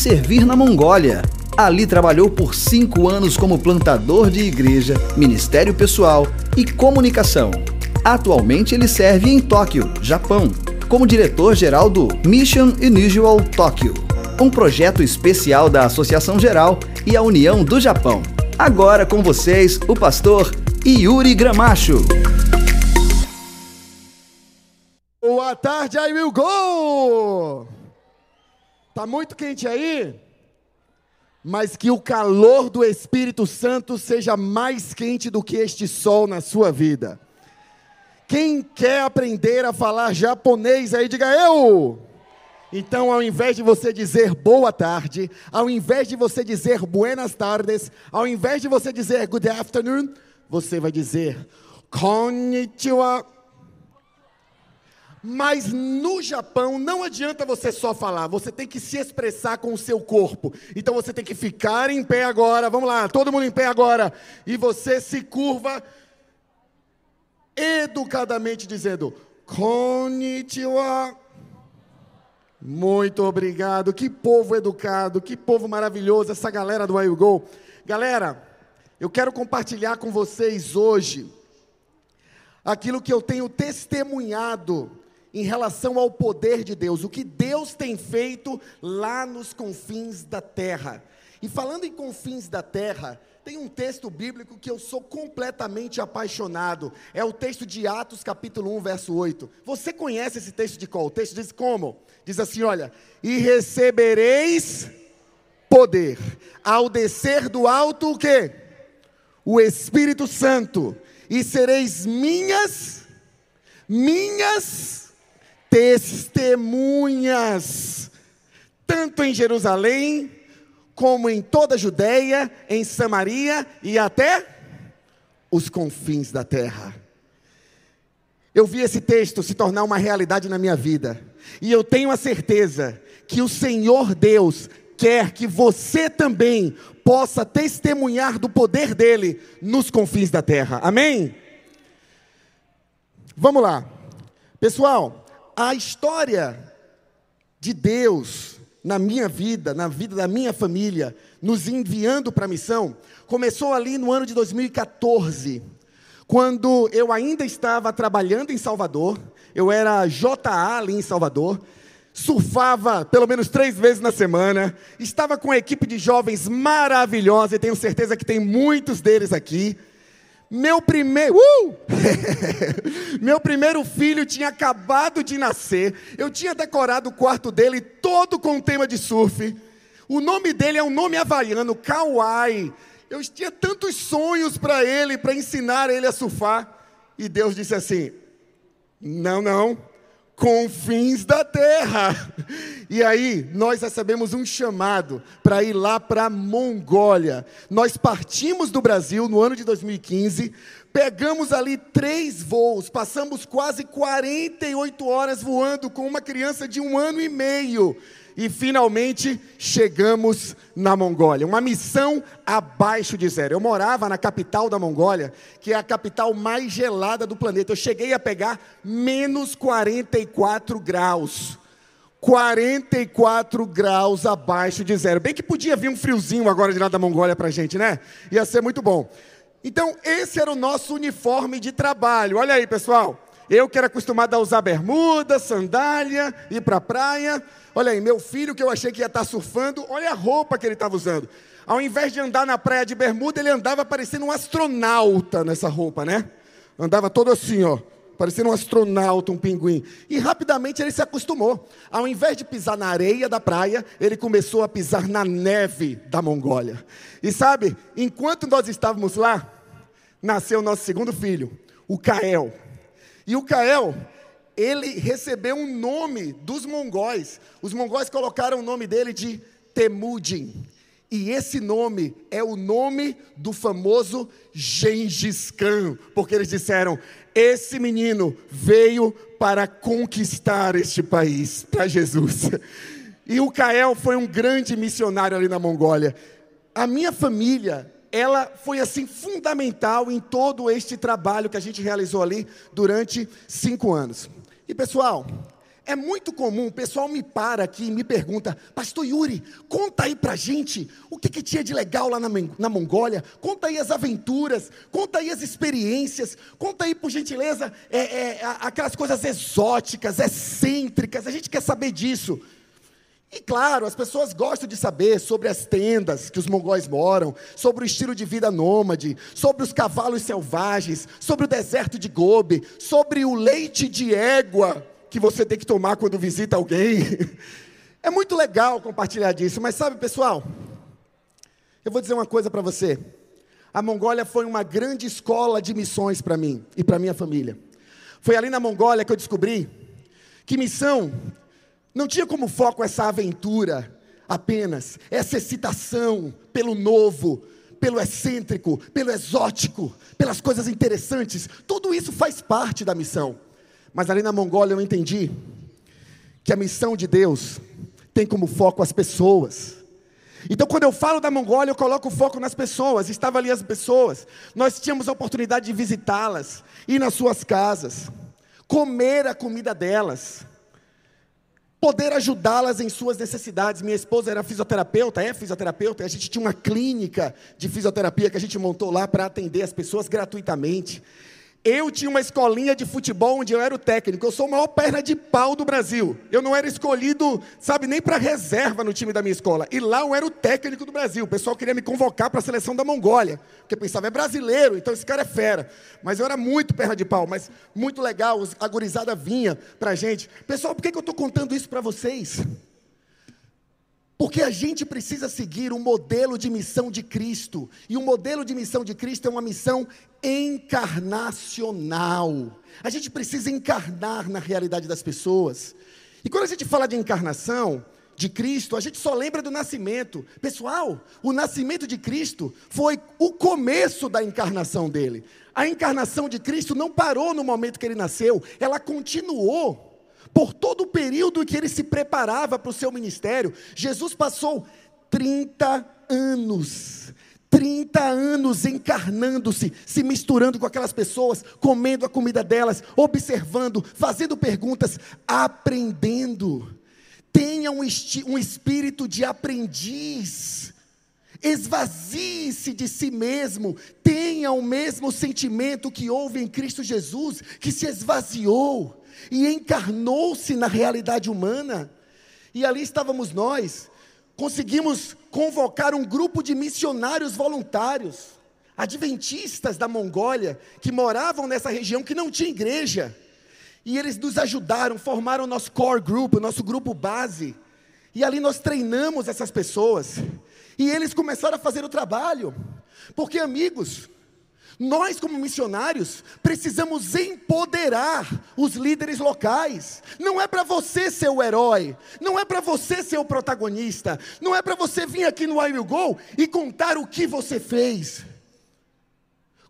servir na Mongólia. Ali trabalhou por cinco anos como plantador de igreja, ministério pessoal e comunicação. Atualmente ele serve em Tóquio, Japão, como diretor-geral do Mission Unusual Tóquio, um projeto especial da Associação Geral e a União do Japão. Agora com vocês, o pastor Yuri Gramacho. Boa tarde, I will go! Tá muito quente aí? Mas que o calor do Espírito Santo seja mais quente do que este sol na sua vida. Quem quer aprender a falar japonês aí, diga eu! Então, ao invés de você dizer boa tarde, ao invés de você dizer buenas tardes, ao invés de você dizer good afternoon, você vai dizer konnichiwa. Mas no Japão não adianta você só falar, você tem que se expressar com o seu corpo. Então você tem que ficar em pé agora. Vamos lá, todo mundo em pé agora. E você se curva educadamente dizendo: Konnichiwa. Muito obrigado. Que povo educado, que povo maravilhoso essa galera do I Go. Galera, eu quero compartilhar com vocês hoje aquilo que eu tenho testemunhado em relação ao poder de Deus, o que Deus tem feito lá nos confins da terra. E falando em confins da terra, tem um texto bíblico que eu sou completamente apaixonado. É o texto de Atos, capítulo 1, verso 8. Você conhece esse texto de qual? O texto diz como? Diz assim: olha, e recebereis poder ao descer do alto o quê? O Espírito Santo, e sereis minhas, minhas testemunhas, tanto em Jerusalém, como em toda a Judéia, em Samaria e até os confins da terra. Eu vi esse texto se tornar uma realidade na minha vida, e eu tenho a certeza que o Senhor Deus quer que você também possa testemunhar do poder dele nos confins da terra. Amém? Vamos lá. Pessoal, a história de Deus na minha vida, na vida da minha família, nos enviando para a missão, começou ali no ano de 2014, quando eu ainda estava trabalhando em Salvador, eu era JA ali em Salvador, surfava pelo menos três vezes na semana, estava com uma equipe de jovens maravilhosa, e tenho certeza que tem muitos deles aqui. Meu primeiro, uh! meu primeiro filho tinha acabado de nascer. Eu tinha decorado o quarto dele todo com tema de surf. O nome dele é um nome havaiano, Kauai. Eu tinha tantos sonhos para ele, para ensinar ele a surfar. E Deus disse assim: Não, não confins da terra. E aí, nós recebemos um chamado para ir lá para a Mongólia. Nós partimos do Brasil no ano de 2015, pegamos ali três voos, passamos quase 48 horas voando com uma criança de um ano e meio e finalmente chegamos na Mongólia. Uma missão abaixo de zero. Eu morava na capital da Mongólia, que é a capital mais gelada do planeta. Eu cheguei a pegar menos 44 graus. 44 graus abaixo de zero. Bem que podia vir um friozinho agora de lá da Mongólia para a gente, né? Ia ser muito bom. Então, esse era o nosso uniforme de trabalho. Olha aí, pessoal. Eu que era acostumado a usar bermuda, sandália, ir para a praia. Olha aí, meu filho que eu achei que ia estar tá surfando, olha a roupa que ele estava usando. Ao invés de andar na praia de bermuda, ele andava parecendo um astronauta nessa roupa, né? Andava todo assim, ó, parecendo um astronauta, um pinguim. E rapidamente ele se acostumou. Ao invés de pisar na areia da praia, ele começou a pisar na neve da Mongólia. E sabe, enquanto nós estávamos lá, nasceu nosso segundo filho, o Kael. E o Kael, ele recebeu um nome dos mongóis. Os mongóis colocaram o nome dele de Temujin. E esse nome é o nome do famoso Gengis Khan, porque eles disseram: esse menino veio para conquistar este país, para Jesus. E o Kael foi um grande missionário ali na Mongólia. A minha família ela foi assim fundamental em todo este trabalho que a gente realizou ali durante cinco anos. E pessoal, é muito comum, o pessoal me para aqui e me pergunta, Pastor Yuri, conta aí pra gente o que, que tinha de legal lá na, na Mongólia, conta aí as aventuras, conta aí as experiências, conta aí, por gentileza, é, é, aquelas coisas exóticas, excêntricas, a gente quer saber disso. E claro, as pessoas gostam de saber sobre as tendas que os mongóis moram, sobre o estilo de vida nômade, sobre os cavalos selvagens, sobre o deserto de Gobi, sobre o leite de égua que você tem que tomar quando visita alguém. É muito legal compartilhar disso, mas sabe, pessoal, eu vou dizer uma coisa para você. A Mongólia foi uma grande escola de missões para mim e para minha família. Foi ali na Mongólia que eu descobri que missão não tinha como foco essa aventura apenas, essa excitação pelo novo, pelo excêntrico, pelo exótico, pelas coisas interessantes. Tudo isso faz parte da missão. Mas ali na Mongólia eu entendi que a missão de Deus tem como foco as pessoas. Então, quando eu falo da Mongólia, eu coloco o foco nas pessoas. Estava ali as pessoas. Nós tínhamos a oportunidade de visitá-las, ir nas suas casas, comer a comida delas, poder ajudá-las em suas necessidades. Minha esposa era fisioterapeuta, é fisioterapeuta, e a gente tinha uma clínica de fisioterapia que a gente montou lá para atender as pessoas gratuitamente. Eu tinha uma escolinha de futebol onde eu era o técnico. Eu sou o maior perna de pau do Brasil. Eu não era escolhido, sabe, nem para reserva no time da minha escola. E lá eu era o técnico do Brasil. O pessoal queria me convocar para a seleção da Mongólia. Porque pensava, é brasileiro, então esse cara é fera. Mas eu era muito perna de pau, mas muito legal. A gurizada vinha para a gente. Pessoal, por que, que eu estou contando isso para vocês? Porque a gente precisa seguir o modelo de missão de Cristo. E o modelo de missão de Cristo é uma missão encarnacional. A gente precisa encarnar na realidade das pessoas. E quando a gente fala de encarnação de Cristo, a gente só lembra do nascimento. Pessoal, o nascimento de Cristo foi o começo da encarnação dele. A encarnação de Cristo não parou no momento que ele nasceu, ela continuou por todo o período que ele se preparava para o seu ministério, Jesus passou 30 anos. 30 anos encarnando-se, se misturando com aquelas pessoas, comendo a comida delas, observando, fazendo perguntas, aprendendo. Tenha um, um espírito de aprendiz. Esvazie-se de si mesmo, tenha o mesmo sentimento que houve em Cristo Jesus, que se esvaziou e encarnou-se na realidade humana. E ali estávamos nós, conseguimos convocar um grupo de missionários voluntários, adventistas da Mongólia, que moravam nessa região que não tinha igreja. E eles nos ajudaram, formaram o nosso core group, o nosso grupo base. E ali nós treinamos essas pessoas. E eles começaram a fazer o trabalho. Porque, amigos, nós, como missionários, precisamos empoderar os líderes locais. Não é para você ser o herói, não é para você ser o protagonista, não é para você vir aqui no I Will Go e contar o que você fez.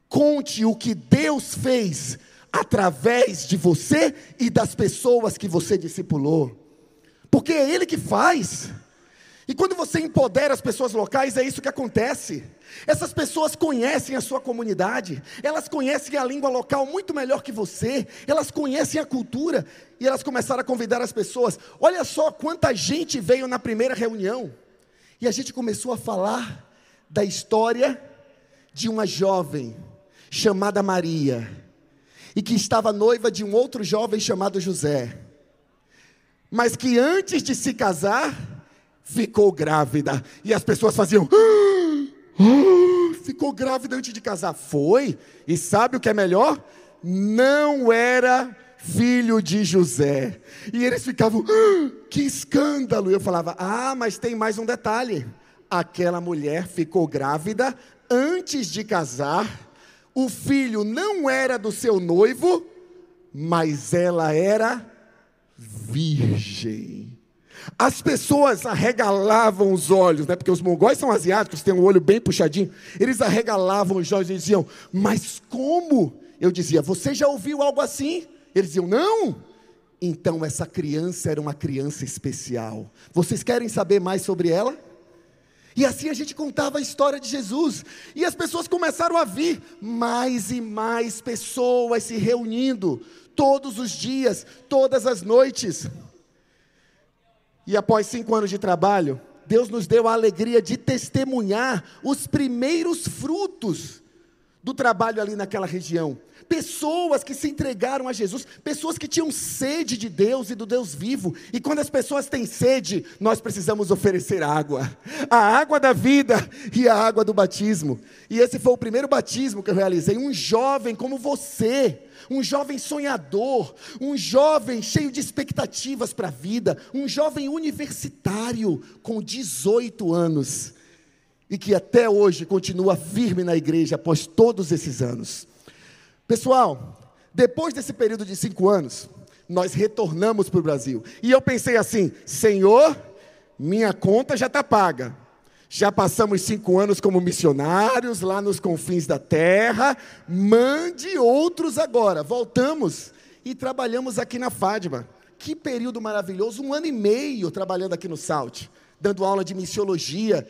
Conte o que Deus fez através de você e das pessoas que você discipulou, porque é Ele que faz. E quando você empodera as pessoas locais, é isso que acontece. Essas pessoas conhecem a sua comunidade, elas conhecem a língua local muito melhor que você, elas conhecem a cultura, e elas começaram a convidar as pessoas. Olha só quanta gente veio na primeira reunião, e a gente começou a falar da história de uma jovem chamada Maria, e que estava noiva de um outro jovem chamado José, mas que antes de se casar, ficou grávida. E as pessoas faziam. Ah, ficou grávida antes de casar. Foi. E sabe o que é melhor? Não era filho de José. E eles ficavam, ah, que escândalo. E eu falava, ah, mas tem mais um detalhe. Aquela mulher ficou grávida antes de casar. O filho não era do seu noivo, mas ela era virgem. As pessoas arregalavam os olhos, né? porque os mongóis são asiáticos, têm um olho bem puxadinho. Eles arregalavam os olhos e diziam: Mas como? Eu dizia: Você já ouviu algo assim? Eles diziam: Não. Então essa criança era uma criança especial. Vocês querem saber mais sobre ela? E assim a gente contava a história de Jesus. E as pessoas começaram a vir, mais e mais pessoas se reunindo, todos os dias, todas as noites. E após cinco anos de trabalho, Deus nos deu a alegria de testemunhar os primeiros frutos do trabalho ali naquela região. Pessoas que se entregaram a Jesus, pessoas que tinham sede de Deus e do Deus vivo. E quando as pessoas têm sede, nós precisamos oferecer água. A água da vida e a água do batismo. E esse foi o primeiro batismo que eu realizei. Um jovem como você, um jovem sonhador, um jovem cheio de expectativas para a vida, um jovem universitário com 18 anos e que até hoje continua firme na igreja após todos esses anos. Pessoal, depois desse período de cinco anos, nós retornamos para o Brasil. E eu pensei assim: Senhor, minha conta já está paga. Já passamos cinco anos como missionários lá nos confins da terra. Mande outros agora. Voltamos e trabalhamos aqui na Fátima. Que período maravilhoso! Um ano e meio trabalhando aqui no Salt, dando aula de missiologia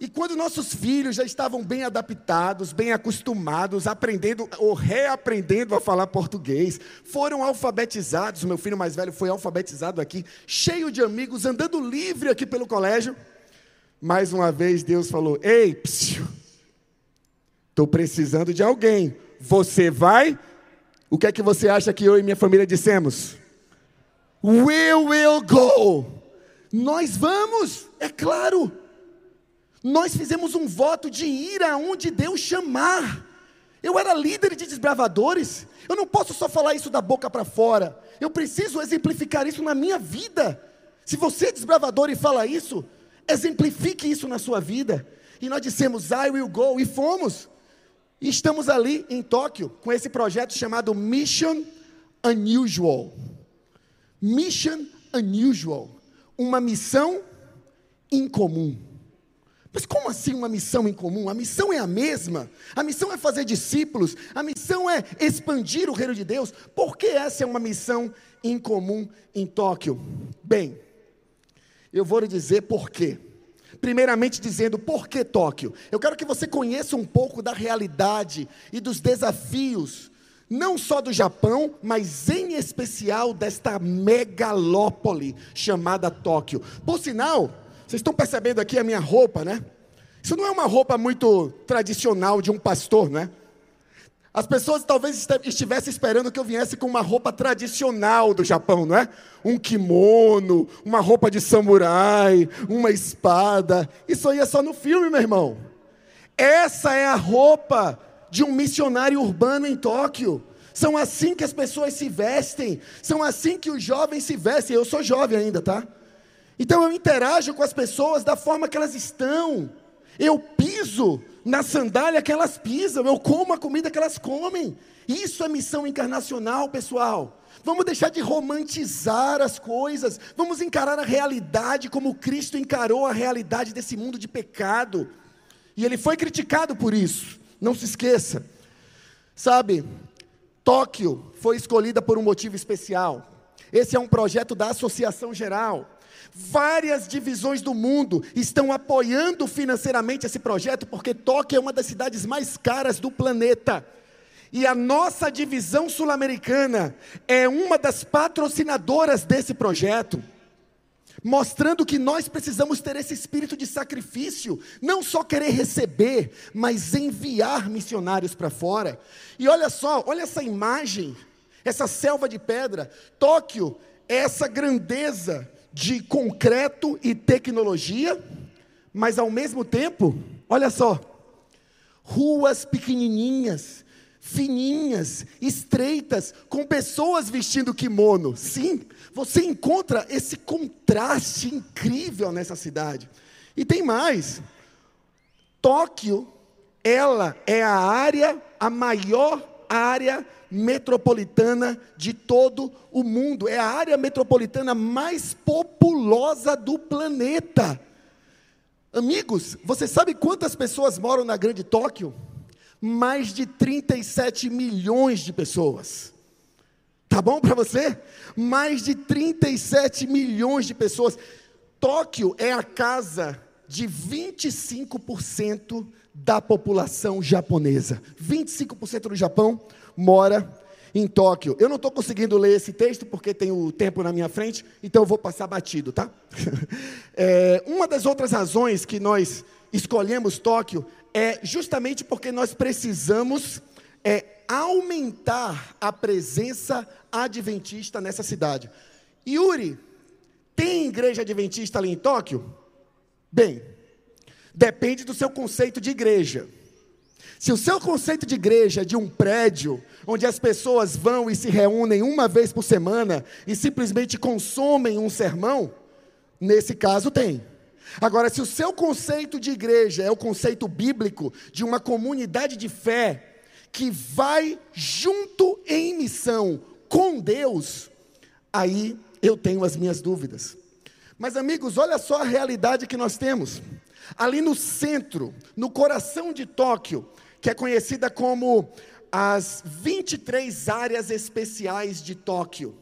e quando nossos filhos já estavam bem adaptados, bem acostumados, aprendendo ou reaprendendo a falar português, foram alfabetizados, meu filho mais velho foi alfabetizado aqui, cheio de amigos, andando livre aqui pelo colégio. Mais uma vez Deus falou: Ei, estou precisando de alguém. Você vai? O que é que você acha que eu e minha família dissemos? We will go. Nós vamos, é claro. Nós fizemos um voto de ir aonde Deus chamar. Eu era líder de desbravadores. Eu não posso só falar isso da boca para fora. Eu preciso exemplificar isso na minha vida. Se você é desbravador e fala isso, exemplifique isso na sua vida. E nós dissemos, I will go, e fomos. E estamos ali em Tóquio com esse projeto chamado Mission Unusual. Mission Unusual. Uma missão incomum. Mas como assim uma missão em comum? A missão é a mesma. A missão é fazer discípulos. A missão é expandir o reino de Deus. Por que essa é uma missão em comum em Tóquio? Bem, eu vou lhe dizer por quê. Primeiramente dizendo por que Tóquio. Eu quero que você conheça um pouco da realidade e dos desafios, não só do Japão, mas em especial desta megalópole chamada Tóquio. Por sinal, vocês estão percebendo aqui a minha roupa, né? Isso não é uma roupa muito tradicional de um pastor, né? As pessoas talvez estivessem esperando que eu viesse com uma roupa tradicional do Japão, não é? Um kimono, uma roupa de samurai, uma espada. Isso aí é só no filme, meu irmão. Essa é a roupa de um missionário urbano em Tóquio. São assim que as pessoas se vestem, são assim que os jovens se vestem. Eu sou jovem ainda, tá? Então eu interajo com as pessoas da forma que elas estão. Eu piso na sandália que elas pisam, eu como a comida que elas comem. Isso é missão encarnacional, pessoal. Vamos deixar de romantizar as coisas, vamos encarar a realidade como Cristo encarou a realidade desse mundo de pecado. E ele foi criticado por isso, não se esqueça. Sabe, Tóquio foi escolhida por um motivo especial. Esse é um projeto da Associação Geral. Várias divisões do mundo estão apoiando financeiramente esse projeto, porque Tóquio é uma das cidades mais caras do planeta. E a nossa divisão sul-americana é uma das patrocinadoras desse projeto, mostrando que nós precisamos ter esse espírito de sacrifício, não só querer receber, mas enviar missionários para fora. E olha só, olha essa imagem, essa selva de pedra, Tóquio, essa grandeza de concreto e tecnologia, mas ao mesmo tempo, olha só, ruas pequenininhas, fininhas, estreitas, com pessoas vestindo kimono. Sim, você encontra esse contraste incrível nessa cidade. E tem mais. Tóquio, ela é a área, a maior área metropolitana de todo o mundo. É a área metropolitana mais populosa do planeta. Amigos, você sabe quantas pessoas moram na Grande Tóquio? Mais de 37 milhões de pessoas. Tá bom para você? Mais de 37 milhões de pessoas. Tóquio é a casa de 25% da população japonesa. 25% do Japão mora em Tóquio. Eu não estou conseguindo ler esse texto porque tem o tempo na minha frente, então eu vou passar batido, tá? é, uma das outras razões que nós escolhemos Tóquio é justamente porque nós precisamos é, aumentar a presença adventista nessa cidade. Yuri, tem igreja adventista ali em Tóquio? Bem, depende do seu conceito de igreja. Se o seu conceito de igreja é de um prédio, onde as pessoas vão e se reúnem uma vez por semana e simplesmente consomem um sermão, nesse caso tem. Agora, se o seu conceito de igreja é o conceito bíblico de uma comunidade de fé que vai junto em missão com Deus, aí eu tenho as minhas dúvidas. Mas, amigos, olha só a realidade que nós temos. Ali no centro, no coração de Tóquio, que é conhecida como as 23 áreas especiais de Tóquio.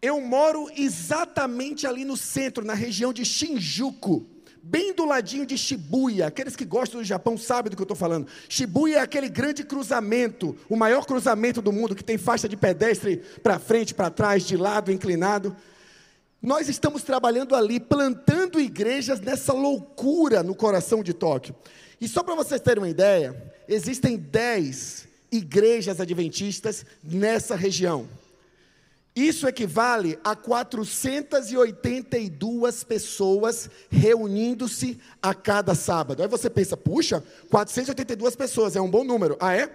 Eu moro exatamente ali no centro, na região de Shinjuku, bem do ladinho de Shibuya. Aqueles que gostam do Japão sabem do que eu estou falando. Shibuya é aquele grande cruzamento, o maior cruzamento do mundo, que tem faixa de pedestre para frente, para trás, de lado, inclinado. Nós estamos trabalhando ali, plantando igrejas nessa loucura no coração de Tóquio. E só para vocês terem uma ideia, existem 10 igrejas adventistas nessa região. Isso equivale a 482 pessoas reunindo-se a cada sábado. Aí você pensa, puxa, 482 pessoas é um bom número. Ah, é?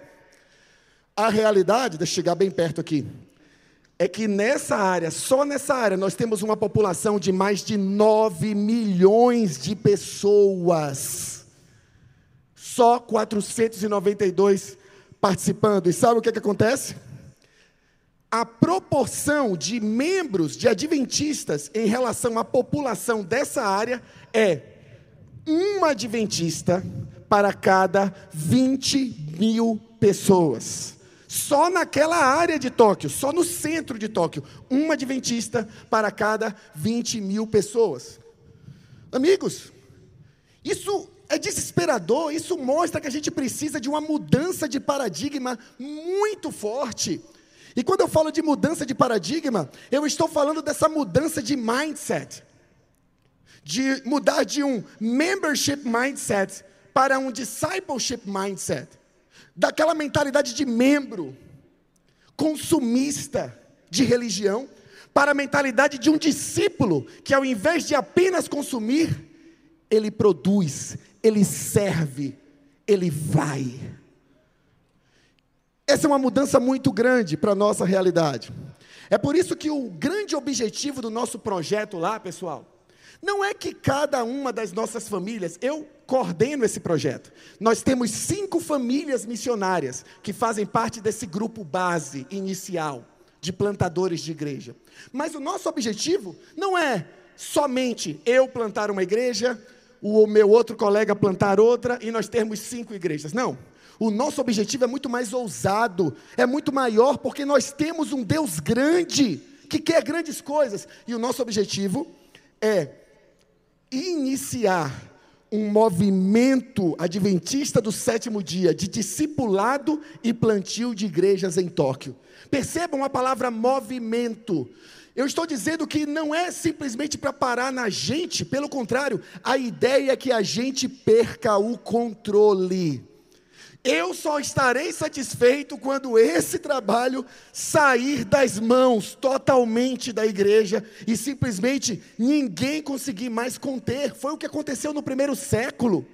A realidade, deixa eu chegar bem perto aqui é que nessa área, só nessa área, nós temos uma população de mais de 9 milhões de pessoas. Só 492 participando. E sabe o que, é que acontece? A proporção de membros de adventistas em relação à população dessa área é uma adventista para cada 20 mil pessoas. Só naquela área de Tóquio, só no centro de Tóquio, uma adventista para cada 20 mil pessoas. Amigos, isso é desesperador, isso mostra que a gente precisa de uma mudança de paradigma muito forte. E quando eu falo de mudança de paradigma, eu estou falando dessa mudança de mindset. De mudar de um membership mindset para um discipleship mindset daquela mentalidade de membro, consumista de religião, para a mentalidade de um discípulo, que ao invés de apenas consumir, ele produz, ele serve, ele vai. Essa é uma mudança muito grande para a nossa realidade. É por isso que o grande objetivo do nosso projeto lá, pessoal, não é que cada uma das nossas famílias, eu coordeno esse projeto. Nós temos cinco famílias missionárias que fazem parte desse grupo base inicial de plantadores de igreja. Mas o nosso objetivo não é somente eu plantar uma igreja, o meu outro colega plantar outra e nós termos cinco igrejas. Não. O nosso objetivo é muito mais ousado, é muito maior, porque nós temos um Deus grande, que quer grandes coisas. E o nosso objetivo é iniciar um movimento adventista do sétimo dia de discipulado e plantio de igrejas em Tóquio. Percebam a palavra movimento. Eu estou dizendo que não é simplesmente para parar na gente, pelo contrário, a ideia é que a gente perca o controle. Eu só estarei satisfeito quando esse trabalho sair das mãos totalmente da igreja e simplesmente ninguém conseguir mais conter. Foi o que aconteceu no primeiro século.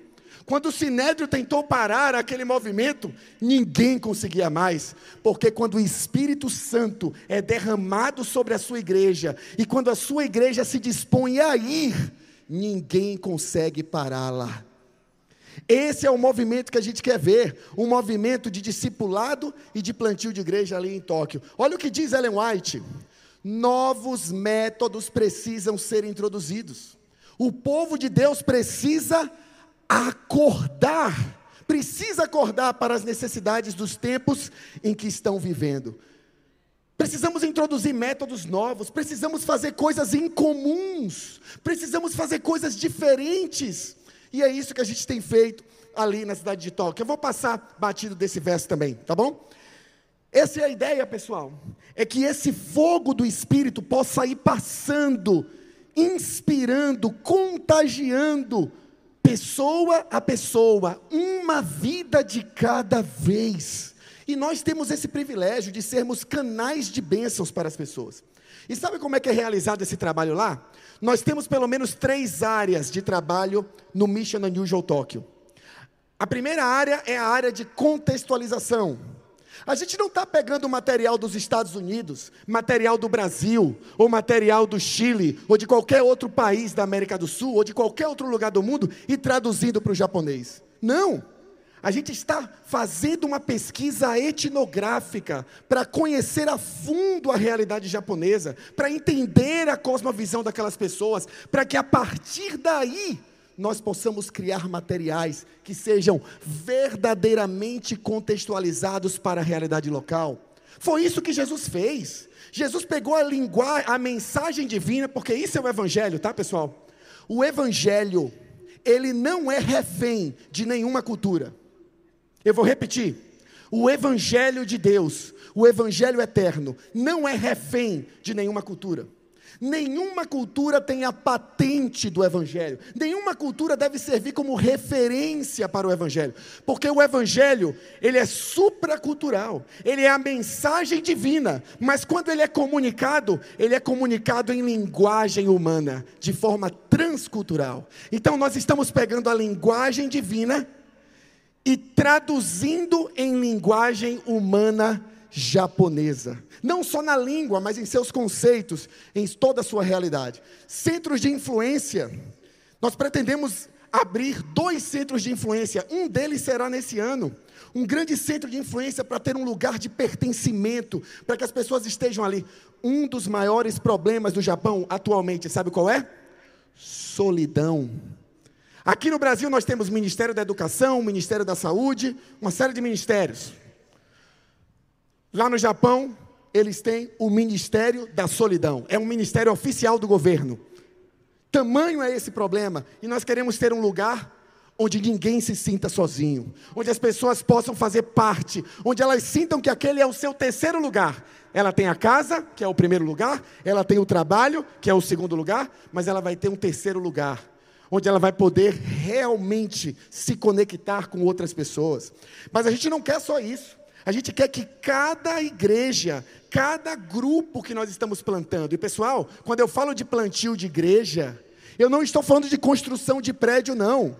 Quando o Sinédrio tentou parar aquele movimento, ninguém conseguia mais, porque quando o Espírito Santo é derramado sobre a sua igreja e quando a sua igreja se dispõe a ir, ninguém consegue pará-la. Esse é o movimento que a gente quer ver, um movimento de discipulado e de plantio de igreja ali em Tóquio. Olha o que diz Ellen White: novos métodos precisam ser introduzidos. O povo de Deus precisa acordar, precisa acordar para as necessidades dos tempos em que estão vivendo. Precisamos introduzir métodos novos, precisamos fazer coisas incomuns, precisamos fazer coisas diferentes. E é isso que a gente tem feito ali na cidade de Tóquio. Eu vou passar batido desse verso também, tá bom? Essa é a ideia, pessoal. É que esse fogo do Espírito possa ir passando, inspirando, contagiando, pessoa a pessoa, uma vida de cada vez. E nós temos esse privilégio de sermos canais de bênçãos para as pessoas. E sabe como é que é realizado esse trabalho lá? Nós temos pelo menos três áreas de trabalho no Mission Unusual Tóquio. A primeira área é a área de contextualização. A gente não está pegando material dos Estados Unidos, material do Brasil, ou material do Chile, ou de qualquer outro país da América do Sul, ou de qualquer outro lugar do mundo e traduzindo para o japonês. Não! A gente está fazendo uma pesquisa etnográfica para conhecer a fundo a realidade japonesa, para entender a cosmovisão daquelas pessoas, para que a partir daí nós possamos criar materiais que sejam verdadeiramente contextualizados para a realidade local. Foi isso que Jesus fez. Jesus pegou a linguagem, a mensagem divina, porque isso é o evangelho, tá, pessoal? O evangelho, ele não é refém de nenhuma cultura. Eu vou repetir. O evangelho de Deus, o evangelho eterno, não é refém de nenhuma cultura. Nenhuma cultura tem a patente do Evangelho. Nenhuma cultura deve servir como referência para o Evangelho. Porque o Evangelho, ele é supracultural. Ele é a mensagem divina. Mas quando ele é comunicado, ele é comunicado em linguagem humana, de forma transcultural. Então nós estamos pegando a linguagem divina e traduzindo em linguagem humana japonesa. Não só na língua, mas em seus conceitos, em toda a sua realidade. Centros de influência. Nós pretendemos abrir dois centros de influência. Um deles será nesse ano. Um grande centro de influência para ter um lugar de pertencimento, para que as pessoas estejam ali. Um dos maiores problemas do Japão atualmente, sabe qual é? Solidão. Aqui no Brasil nós temos Ministério da Educação, Ministério da Saúde, uma série de ministérios. Lá no Japão, eles têm o Ministério da Solidão. É um ministério oficial do governo. Tamanho é esse problema. E nós queremos ter um lugar onde ninguém se sinta sozinho, onde as pessoas possam fazer parte, onde elas sintam que aquele é o seu terceiro lugar. Ela tem a casa, que é o primeiro lugar, ela tem o trabalho, que é o segundo lugar, mas ela vai ter um terceiro lugar, onde ela vai poder realmente se conectar com outras pessoas. Mas a gente não quer só isso. A gente quer que cada igreja, cada grupo que nós estamos plantando, e pessoal, quando eu falo de plantio de igreja, eu não estou falando de construção de prédio, não.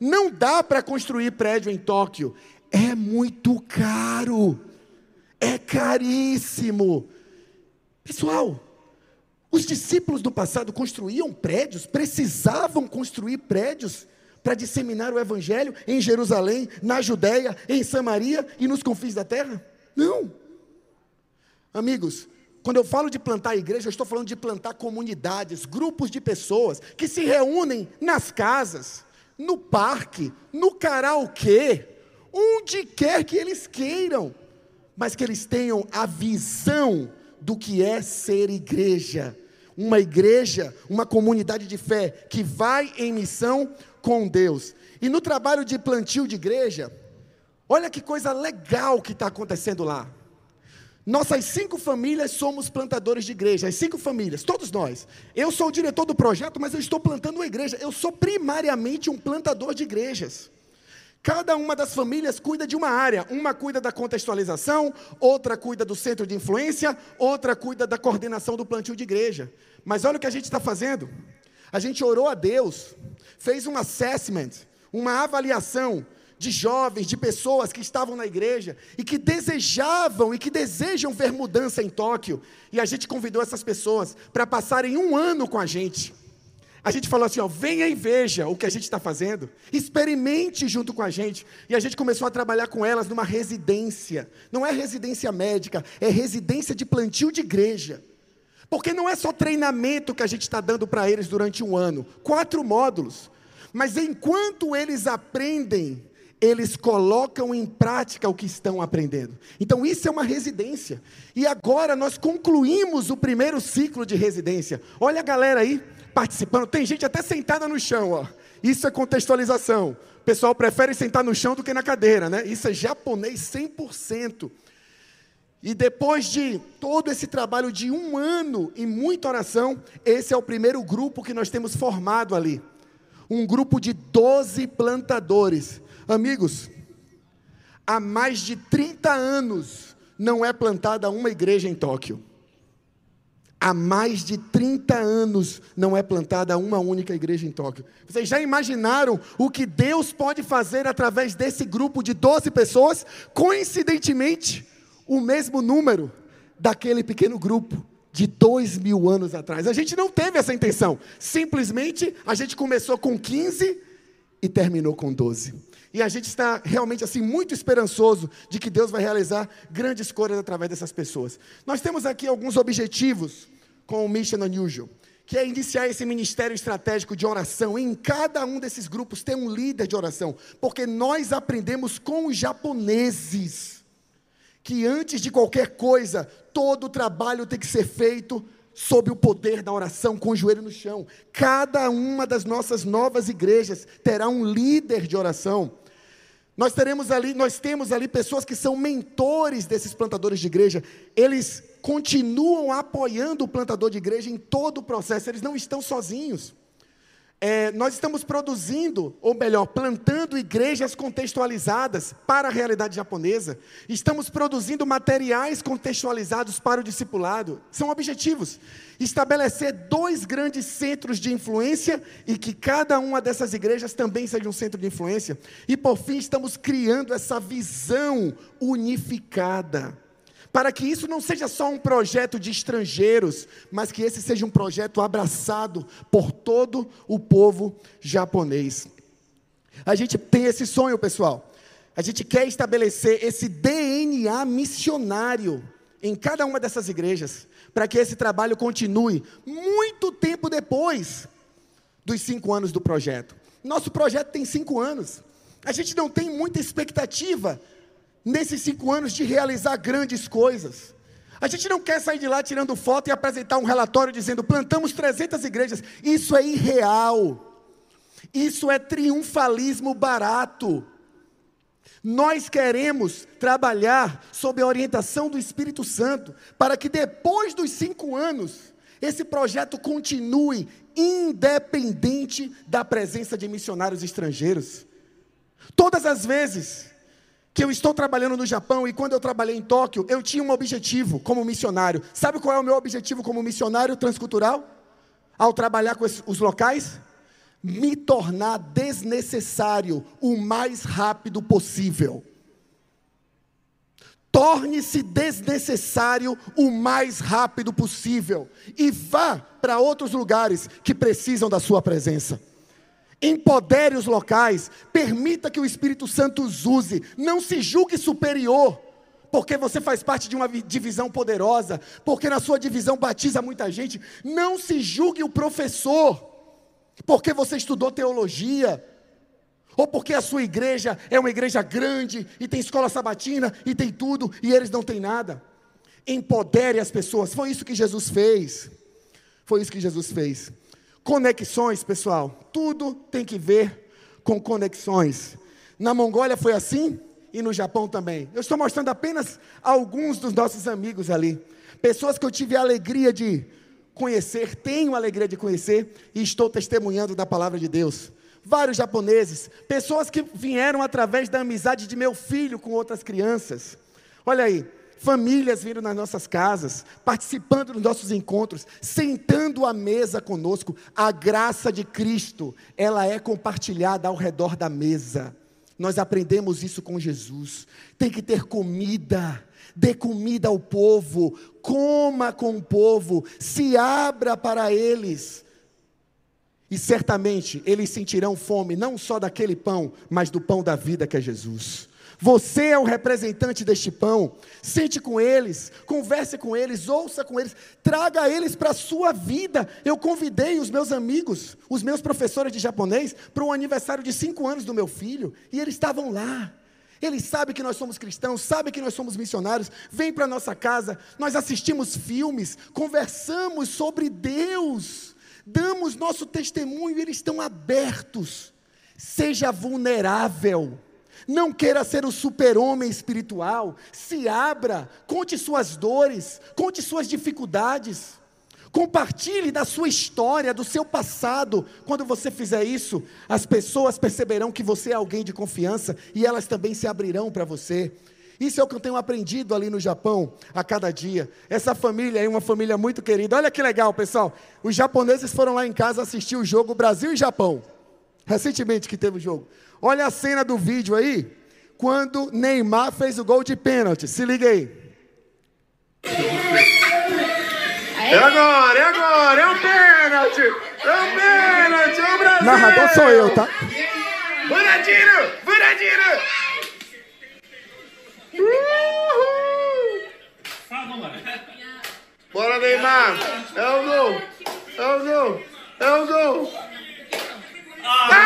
Não dá para construir prédio em Tóquio. É muito caro. É caríssimo. Pessoal, os discípulos do passado construíam prédios, precisavam construir prédios para disseminar o evangelho em Jerusalém, na Judéia, em Samaria e nos confins da terra? Não. Amigos, quando eu falo de plantar igreja, eu estou falando de plantar comunidades, grupos de pessoas que se reúnem nas casas, no parque, no karaokê, onde quer que eles queiram, mas que eles tenham a visão do que é ser igreja. Uma igreja, uma comunidade de fé que vai em missão com Deus. E no trabalho de plantio de igreja, olha que coisa legal que está acontecendo lá. Nossas cinco famílias somos plantadores de igreja, as cinco famílias, todos nós. Eu sou o diretor do projeto, mas eu estou plantando uma igreja. Eu sou primariamente um plantador de igrejas. Cada uma das famílias cuida de uma área. Uma cuida da contextualização, outra cuida do centro de influência, outra cuida da coordenação do plantio de igreja. Mas olha o que a gente está fazendo. A gente orou a Deus, fez um assessment, uma avaliação de jovens, de pessoas que estavam na igreja e que desejavam e que desejam ver mudança em Tóquio. E a gente convidou essas pessoas para passarem um ano com a gente. A gente falou assim: ó, venha e veja o que a gente está fazendo, experimente junto com a gente. E a gente começou a trabalhar com elas numa residência. Não é residência médica, é residência de plantio de igreja. Porque não é só treinamento que a gente está dando para eles durante um ano quatro módulos. Mas enquanto eles aprendem, eles colocam em prática o que estão aprendendo. Então, isso é uma residência. E agora nós concluímos o primeiro ciclo de residência. Olha a galera aí participando. Tem gente até sentada no chão, ó. Isso é contextualização. O pessoal prefere sentar no chão do que na cadeira, né? Isso é japonês 100%. E depois de todo esse trabalho de um ano e muita oração, esse é o primeiro grupo que nós temos formado ali. Um grupo de 12 plantadores. Amigos, há mais de 30 anos não é plantada uma igreja em Tóquio. Há mais de 30 anos não é plantada uma única igreja em Tóquio. Vocês já imaginaram o que Deus pode fazer através desse grupo de 12 pessoas? Coincidentemente, o mesmo número daquele pequeno grupo de dois mil anos atrás. A gente não teve essa intenção. Simplesmente a gente começou com 15 e terminou com 12. E a gente está realmente assim muito esperançoso de que Deus vai realizar grandes coisas através dessas pessoas. Nós temos aqui alguns objetivos com o Mission Unusual, que é iniciar esse ministério estratégico de oração. Em cada um desses grupos tem um líder de oração, porque nós aprendemos com os japoneses que antes de qualquer coisa, todo o trabalho tem que ser feito sob o poder da oração, com o joelho no chão. Cada uma das nossas novas igrejas terá um líder de oração. Nós teremos ali, nós temos ali pessoas que são mentores desses plantadores de igreja. Eles continuam apoiando o plantador de igreja em todo o processo, eles não estão sozinhos. É, nós estamos produzindo, ou melhor, plantando igrejas contextualizadas para a realidade japonesa. Estamos produzindo materiais contextualizados para o discipulado. São objetivos. Estabelecer dois grandes centros de influência e que cada uma dessas igrejas também seja um centro de influência. E por fim, estamos criando essa visão unificada para que isso não seja só um projeto de estrangeiros, mas que esse seja um projeto abraçado por todo o povo japonês. A gente tem esse sonho, pessoal. A gente quer estabelecer esse DNA missionário em cada uma dessas igrejas, para que esse trabalho continue muito tempo depois dos cinco anos do projeto. Nosso projeto tem cinco anos. A gente não tem muita expectativa nesses cinco anos de realizar grandes coisas. A gente não quer sair de lá tirando foto e apresentar um relatório dizendo plantamos 300 igrejas. Isso é irreal. Isso é triunfalismo barato. Nós queremos trabalhar sob a orientação do Espírito Santo para que depois dos cinco anos esse projeto continue independente da presença de missionários estrangeiros. Todas as vezes que eu estou trabalhando no Japão e quando eu trabalhei em Tóquio, eu tinha um objetivo como missionário. Sabe qual é o meu objetivo como missionário transcultural? Ao trabalhar com os locais? Me tornar desnecessário o mais rápido possível. Torne-se desnecessário o mais rápido possível e vá para outros lugares que precisam da sua presença empodere os locais, permita que o Espírito Santo os use, não se julgue superior, porque você faz parte de uma divisão poderosa, porque na sua divisão batiza muita gente, não se julgue o professor, porque você estudou teologia, ou porque a sua igreja é uma igreja grande e tem escola sabatina e tem tudo e eles não têm nada. Empodere as pessoas. Foi isso que Jesus fez. Foi isso que Jesus fez. Conexões, pessoal, tudo tem que ver com conexões. Na Mongólia foi assim e no Japão também. Eu estou mostrando apenas alguns dos nossos amigos ali. Pessoas que eu tive a alegria de conhecer, tenho a alegria de conhecer e estou testemunhando da palavra de Deus. Vários japoneses, pessoas que vieram através da amizade de meu filho com outras crianças. Olha aí, famílias vindo nas nossas casas, participando dos nossos encontros, sentando à mesa conosco. A graça de Cristo, ela é compartilhada ao redor da mesa. Nós aprendemos isso com Jesus. Tem que ter comida, dê comida ao povo, coma com o povo, se abra para eles. E certamente eles sentirão fome não só daquele pão, mas do pão da vida que é Jesus. Você é o representante deste pão. Sente com eles, converse com eles, ouça com eles, traga eles para a sua vida. Eu convidei os meus amigos, os meus professores de japonês, para um aniversário de cinco anos do meu filho, e eles estavam lá. Eles sabem que nós somos cristãos, sabem que nós somos missionários, vêm para nossa casa, nós assistimos filmes, conversamos sobre Deus, damos nosso testemunho, e eles estão abertos. Seja vulnerável. Não queira ser o super-homem espiritual. Se abra, conte suas dores, conte suas dificuldades. Compartilhe da sua história, do seu passado. Quando você fizer isso, as pessoas perceberão que você é alguém de confiança e elas também se abrirão para você. Isso é o que eu tenho aprendido ali no Japão a cada dia. Essa família é uma família muito querida. Olha que legal, pessoal. Os japoneses foram lá em casa assistir o jogo Brasil e Japão. Recentemente que teve o jogo. Olha a cena do vídeo aí, quando Neymar fez o gol de pênalti. Se liga aí. É agora, é agora, é um pênalti! É um pênalti, é o Brasil! Narrador sou eu, tá? Buradinho! Buradinho! Bora, Neymar! É o gol! É o gol! É o gol! Ah!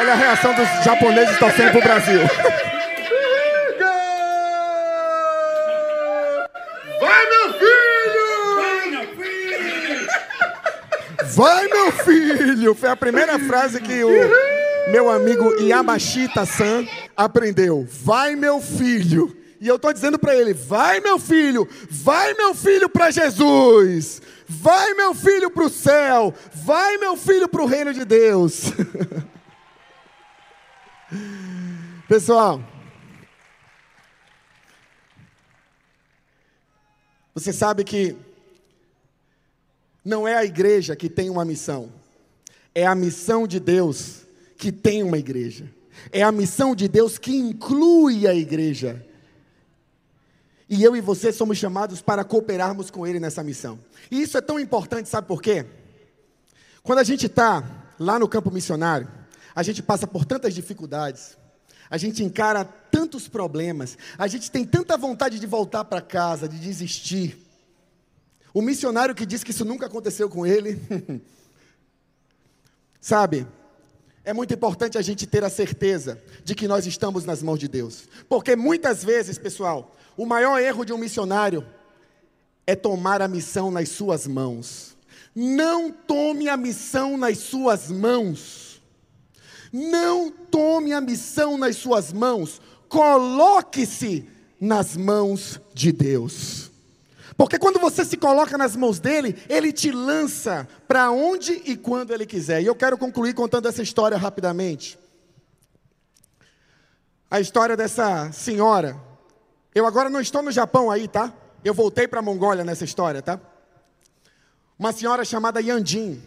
Olha a reação dos japoneses torcendo pro Brasil. Vai, meu filho! Vai, meu filho! Vai, meu filho! Foi a primeira frase que o meu amigo Yamashita-san aprendeu. Vai, meu filho! E eu estou dizendo para ele: vai, meu filho! Vai, meu filho, para Jesus! Vai, meu filho, para o céu! Vai, meu filho, para o reino de Deus! Pessoal, Você sabe que não é a igreja que tem uma missão, é a missão de Deus que tem uma igreja. É a missão de Deus que inclui a igreja. E eu e você somos chamados para cooperarmos com Ele nessa missão. E isso é tão importante, sabe por quê? Quando a gente está lá no campo missionário, a gente passa por tantas dificuldades, a gente encara tantos problemas, a gente tem tanta vontade de voltar para casa, de desistir. O missionário que diz que isso nunca aconteceu com ele, sabe, é muito importante a gente ter a certeza de que nós estamos nas mãos de Deus, porque muitas vezes, pessoal, o maior erro de um missionário é tomar a missão nas suas mãos. Não tome a missão nas suas mãos. Não tome a missão nas suas mãos, coloque-se nas mãos de Deus. Porque quando você se coloca nas mãos dele, ele te lança para onde e quando ele quiser. E eu quero concluir contando essa história rapidamente. A história dessa senhora. Eu agora não estou no Japão aí, tá? Eu voltei para a Mongólia nessa história, tá? Uma senhora chamada Yandin.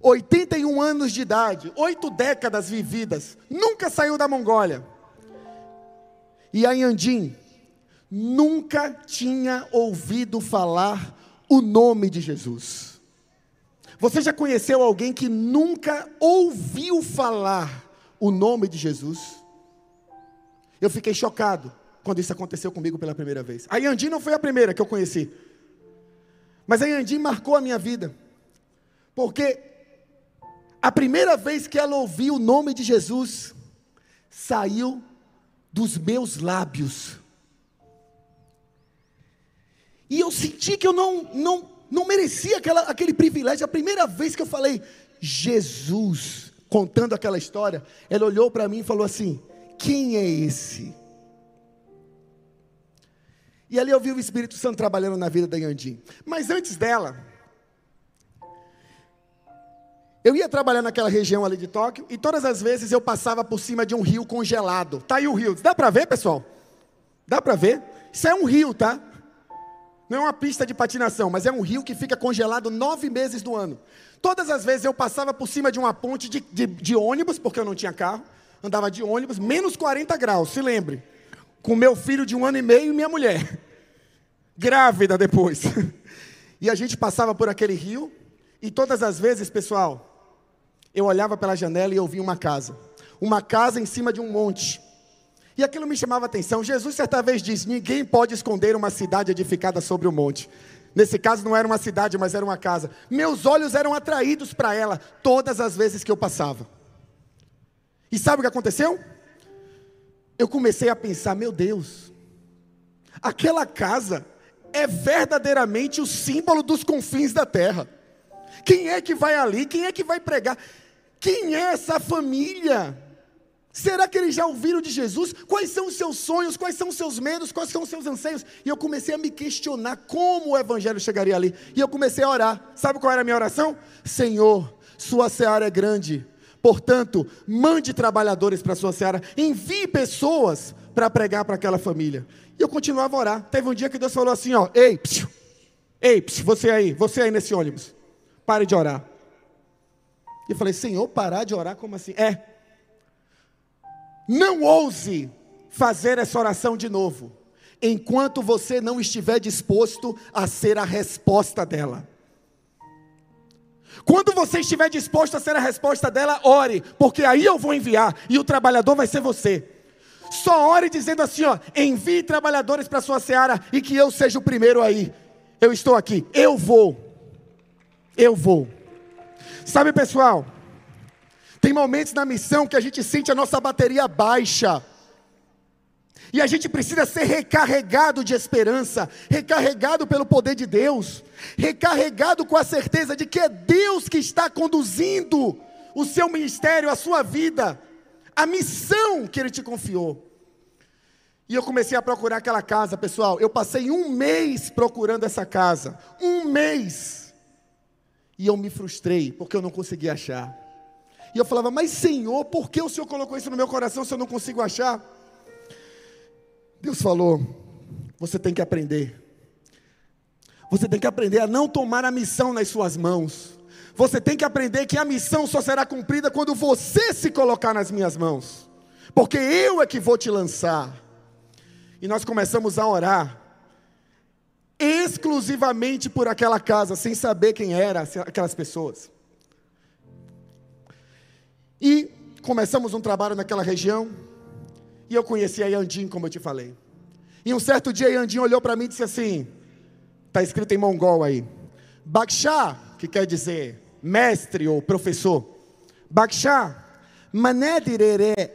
81 anos de idade, oito décadas vividas, nunca saiu da Mongólia. E a Yandim nunca tinha ouvido falar o nome de Jesus. Você já conheceu alguém que nunca ouviu falar o nome de Jesus? Eu fiquei chocado quando isso aconteceu comigo pela primeira vez. A Yandim não foi a primeira que eu conheci. Mas a Yandim marcou a minha vida. Porque a primeira vez que ela ouviu o nome de Jesus, saiu dos meus lábios. E eu senti que eu não, não, não merecia aquela, aquele privilégio. A primeira vez que eu falei, Jesus, contando aquela história, ela olhou para mim e falou assim: Quem é esse? E ali eu vi o Espírito Santo trabalhando na vida da Yandim. Mas antes dela, eu ia trabalhar naquela região ali de Tóquio e todas as vezes eu passava por cima de um rio congelado. Tá aí o rio. Dá para ver, pessoal? Dá para ver? Isso é um rio, tá? Não é uma pista de patinação, mas é um rio que fica congelado nove meses do ano. Todas as vezes eu passava por cima de uma ponte de, de, de ônibus, porque eu não tinha carro, andava de ônibus, menos 40 graus, se lembre. Com meu filho de um ano e meio e minha mulher. Grávida depois. E a gente passava por aquele rio, e todas as vezes, pessoal, eu olhava pela janela e eu via uma casa. Uma casa em cima de um monte. E aquilo me chamava a atenção. Jesus certa vez disse: Ninguém pode esconder uma cidade edificada sobre o um monte. Nesse caso não era uma cidade, mas era uma casa. Meus olhos eram atraídos para ela todas as vezes que eu passava. E sabe o que aconteceu? Eu comecei a pensar: meu Deus, aquela casa é verdadeiramente o símbolo dos confins da terra. Quem é que vai ali? Quem é que vai pregar? Quem é essa família? Será que eles já ouviram de Jesus? Quais são os seus sonhos? Quais são os seus medos? Quais são os seus anseios? E eu comecei a me questionar como o evangelho chegaria ali. E eu comecei a orar. Sabe qual era a minha oração? Senhor, sua seara é grande. Portanto, mande trabalhadores para sua seara. Envie pessoas para pregar para aquela família. E eu continuava a orar. Teve um dia que Deus falou assim: ó, ei, psiu, ei, psiu, você aí, você aí nesse ônibus, pare de orar. E eu falei, Senhor, parar de orar? Como assim? É, não ouse fazer essa oração de novo, enquanto você não estiver disposto a ser a resposta dela. Quando você estiver disposto a ser a resposta dela, ore, porque aí eu vou enviar e o trabalhador vai ser você. Só ore dizendo assim, ó, envie trabalhadores para a sua seara e que eu seja o primeiro aí. Eu estou aqui, eu vou. Eu vou. Sabe, pessoal, tem momentos na missão que a gente sente a nossa bateria baixa. E a gente precisa ser recarregado de esperança, recarregado pelo poder de Deus, recarregado com a certeza de que é Deus que está conduzindo o seu ministério, a sua vida, a missão que Ele te confiou. E eu comecei a procurar aquela casa, pessoal. Eu passei um mês procurando essa casa. Um mês. E eu me frustrei, porque eu não consegui achar. E eu falava, mas Senhor, por que o Senhor colocou isso no meu coração se eu não consigo achar? Deus falou: você tem que aprender. Você tem que aprender a não tomar a missão nas suas mãos. Você tem que aprender que a missão só será cumprida quando você se colocar nas minhas mãos. Porque eu é que vou te lançar. E nós começamos a orar exclusivamente por aquela casa, sem saber quem eram aquelas pessoas. E começamos um trabalho naquela região. E eu conheci a Yandim, como eu te falei. E um certo dia Yandim olhou para mim e disse assim: está escrito em mongol aí. Baksha, que quer dizer mestre ou professor. Baksha, mané direré.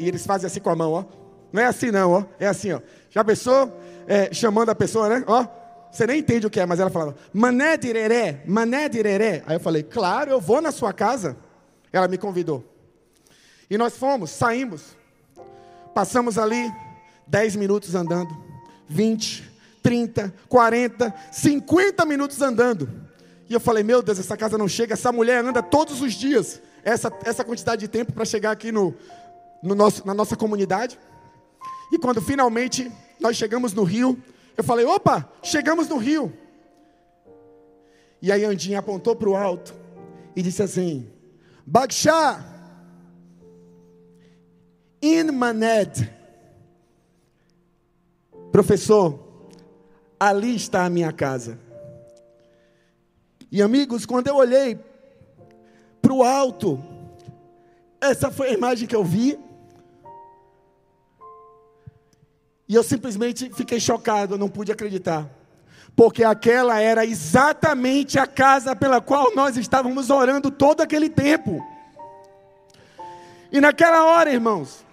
E eles fazem assim com a mão, ó. Não é assim não, ó. É assim, ó. Já pensou? É, chamando a pessoa, né? Ó. Você nem entende o que é, mas ela falava, mané direré, mané direré. Aí eu falei, claro, eu vou na sua casa. Ela me convidou. E nós fomos, saímos. Passamos ali 10 minutos andando, 20, 30, 40, 50 minutos andando. E eu falei, meu Deus, essa casa não chega, essa mulher anda todos os dias, essa, essa quantidade de tempo para chegar aqui no, no nosso, na nossa comunidade. E quando finalmente nós chegamos no rio, eu falei, opa, chegamos no rio. E aí Andinha apontou para o alto e disse assim: Bagsha in Maned. Professor, ali está a minha casa. E amigos, quando eu olhei para o alto, essa foi a imagem que eu vi. E eu simplesmente fiquei chocado, não pude acreditar porque aquela era exatamente a casa pela qual nós estávamos orando todo aquele tempo. E naquela hora, irmãos,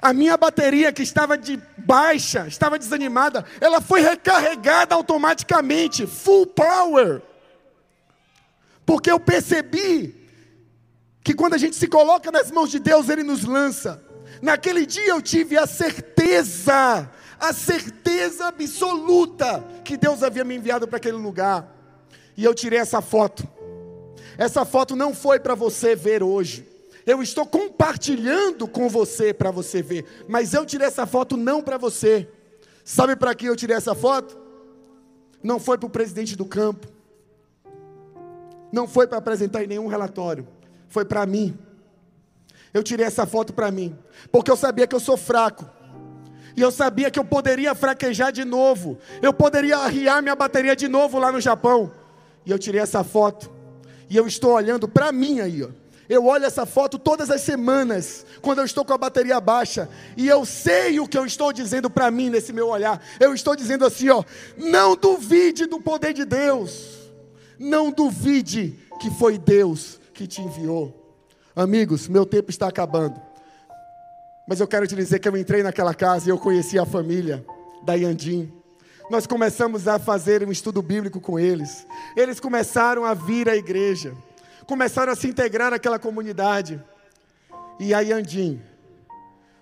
a minha bateria que estava de baixa, estava desanimada, ela foi recarregada automaticamente, full power. Porque eu percebi que quando a gente se coloca nas mãos de Deus, Ele nos lança. Naquele dia eu tive a certeza a certeza absoluta que Deus havia me enviado para aquele lugar. E eu tirei essa foto. Essa foto não foi para você ver hoje. Eu estou compartilhando com você para você ver. Mas eu tirei essa foto não para você. Sabe para que eu tirei essa foto? Não foi para o presidente do campo. Não foi para apresentar em nenhum relatório. Foi para mim. Eu tirei essa foto para mim. Porque eu sabia que eu sou fraco. E eu sabia que eu poderia fraquejar de novo. Eu poderia arriar minha bateria de novo lá no Japão. E eu tirei essa foto. E eu estou olhando para mim aí, ó. Eu olho essa foto todas as semanas, quando eu estou com a bateria baixa, e eu sei o que eu estou dizendo para mim nesse meu olhar. Eu estou dizendo assim, ó: não duvide do poder de Deus. Não duvide que foi Deus que te enviou. Amigos, meu tempo está acabando. Mas eu quero te dizer que eu entrei naquela casa e eu conheci a família da Yandim. Nós começamos a fazer um estudo bíblico com eles. Eles começaram a vir à igreja. Começaram a se integrar naquela comunidade. E a Yandim,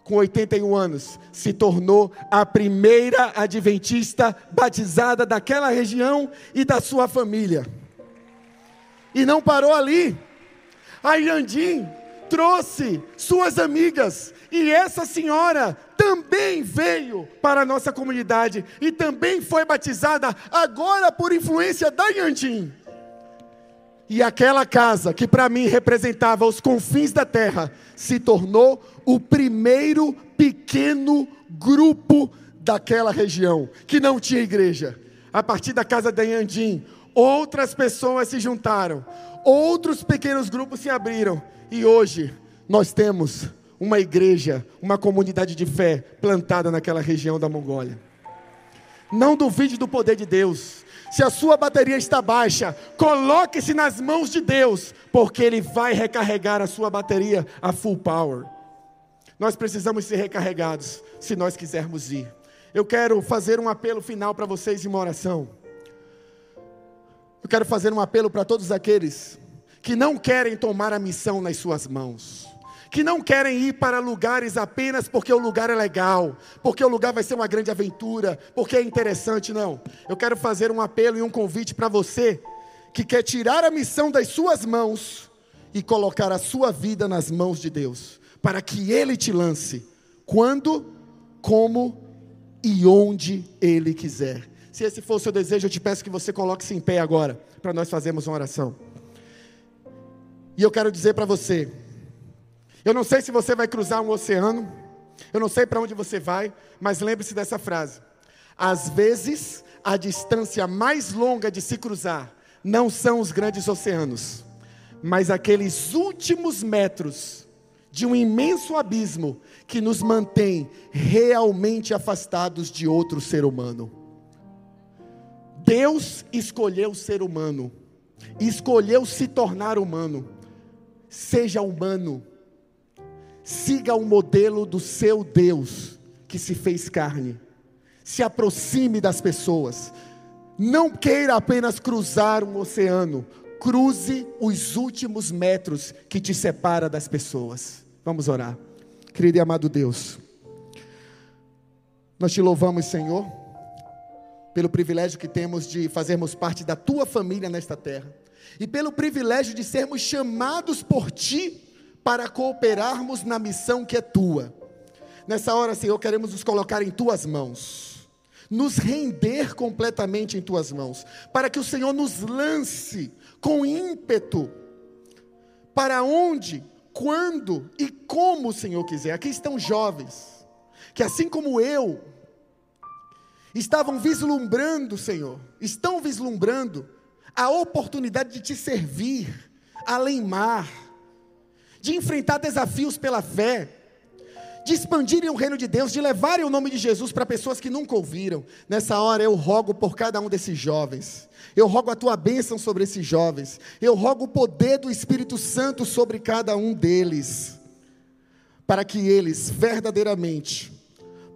com 81 anos, se tornou a primeira adventista batizada daquela região e da sua família. E não parou ali. A Yandim trouxe suas amigas, e essa senhora também veio para a nossa comunidade e também foi batizada, agora por influência da Yandim. E aquela casa, que para mim representava os confins da terra, se tornou o primeiro pequeno grupo daquela região, que não tinha igreja. A partir da casa da Yandim, outras pessoas se juntaram, outros pequenos grupos se abriram, e hoje nós temos uma igreja, uma comunidade de fé plantada naquela região da Mongólia. Não duvide do poder de Deus. Se a sua bateria está baixa, coloque-se nas mãos de Deus, porque Ele vai recarregar a sua bateria a full power. Nós precisamos ser recarregados se nós quisermos ir. Eu quero fazer um apelo final para vocês em uma oração. Eu quero fazer um apelo para todos aqueles que não querem tomar a missão nas suas mãos que não querem ir para lugares apenas porque o lugar é legal, porque o lugar vai ser uma grande aventura, porque é interessante, não. Eu quero fazer um apelo e um convite para você que quer tirar a missão das suas mãos e colocar a sua vida nas mãos de Deus, para que Ele te lance quando, como e onde Ele quiser. Se esse for o seu desejo, eu te peço que você coloque-se em pé agora, para nós fazermos uma oração. E eu quero dizer para você, eu não sei se você vai cruzar um oceano, eu não sei para onde você vai, mas lembre-se dessa frase. Às vezes, a distância mais longa de se cruzar não são os grandes oceanos, mas aqueles últimos metros de um imenso abismo que nos mantém realmente afastados de outro ser humano. Deus escolheu o ser humano, escolheu se tornar humano. Seja humano Siga o modelo do seu Deus que se fez carne. Se aproxime das pessoas. Não queira apenas cruzar um oceano. Cruze os últimos metros que te separa das pessoas. Vamos orar. Querido e amado Deus, nós te louvamos, Senhor, pelo privilégio que temos de fazermos parte da tua família nesta terra e pelo privilégio de sermos chamados por ti para cooperarmos na missão que é tua. Nessa hora, Senhor, queremos nos colocar em tuas mãos, nos render completamente em tuas mãos, para que o Senhor nos lance com ímpeto para onde, quando e como o Senhor quiser. Aqui estão jovens, que assim como eu, estavam vislumbrando, Senhor, estão vislumbrando a oportunidade de te servir além mar de enfrentar desafios pela fé, de expandirem o reino de Deus, de levarem o nome de Jesus para pessoas que nunca ouviram. Nessa hora eu rogo por cada um desses jovens. Eu rogo a tua bênção sobre esses jovens. Eu rogo o poder do Espírito Santo sobre cada um deles. Para que eles verdadeiramente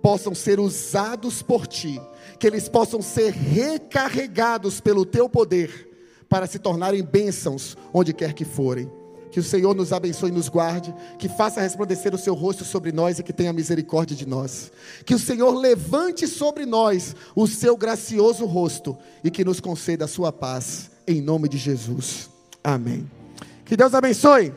possam ser usados por ti, que eles possam ser recarregados pelo teu poder para se tornarem bênçãos onde quer que forem. Que o Senhor nos abençoe e nos guarde, que faça resplandecer o seu rosto sobre nós e que tenha misericórdia de nós. Que o Senhor levante sobre nós o seu gracioso rosto e que nos conceda a sua paz, em nome de Jesus. Amém. Que Deus abençoe.